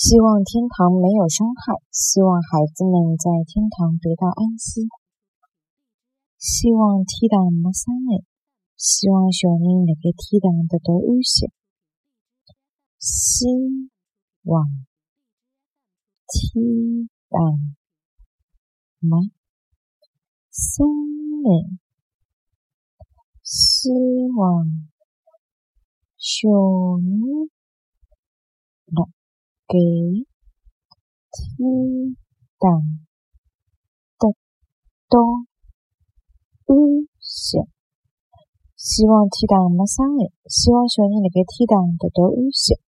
希望天堂没有伤害，希望孩子们在天堂得到安息。希望天堂没伤害，希望小人辣盖天堂得到安息。希望天堂没伤害，希望小人给天堂得到安息。希望天堂没伤害，希望小人辣盖天堂得到安息。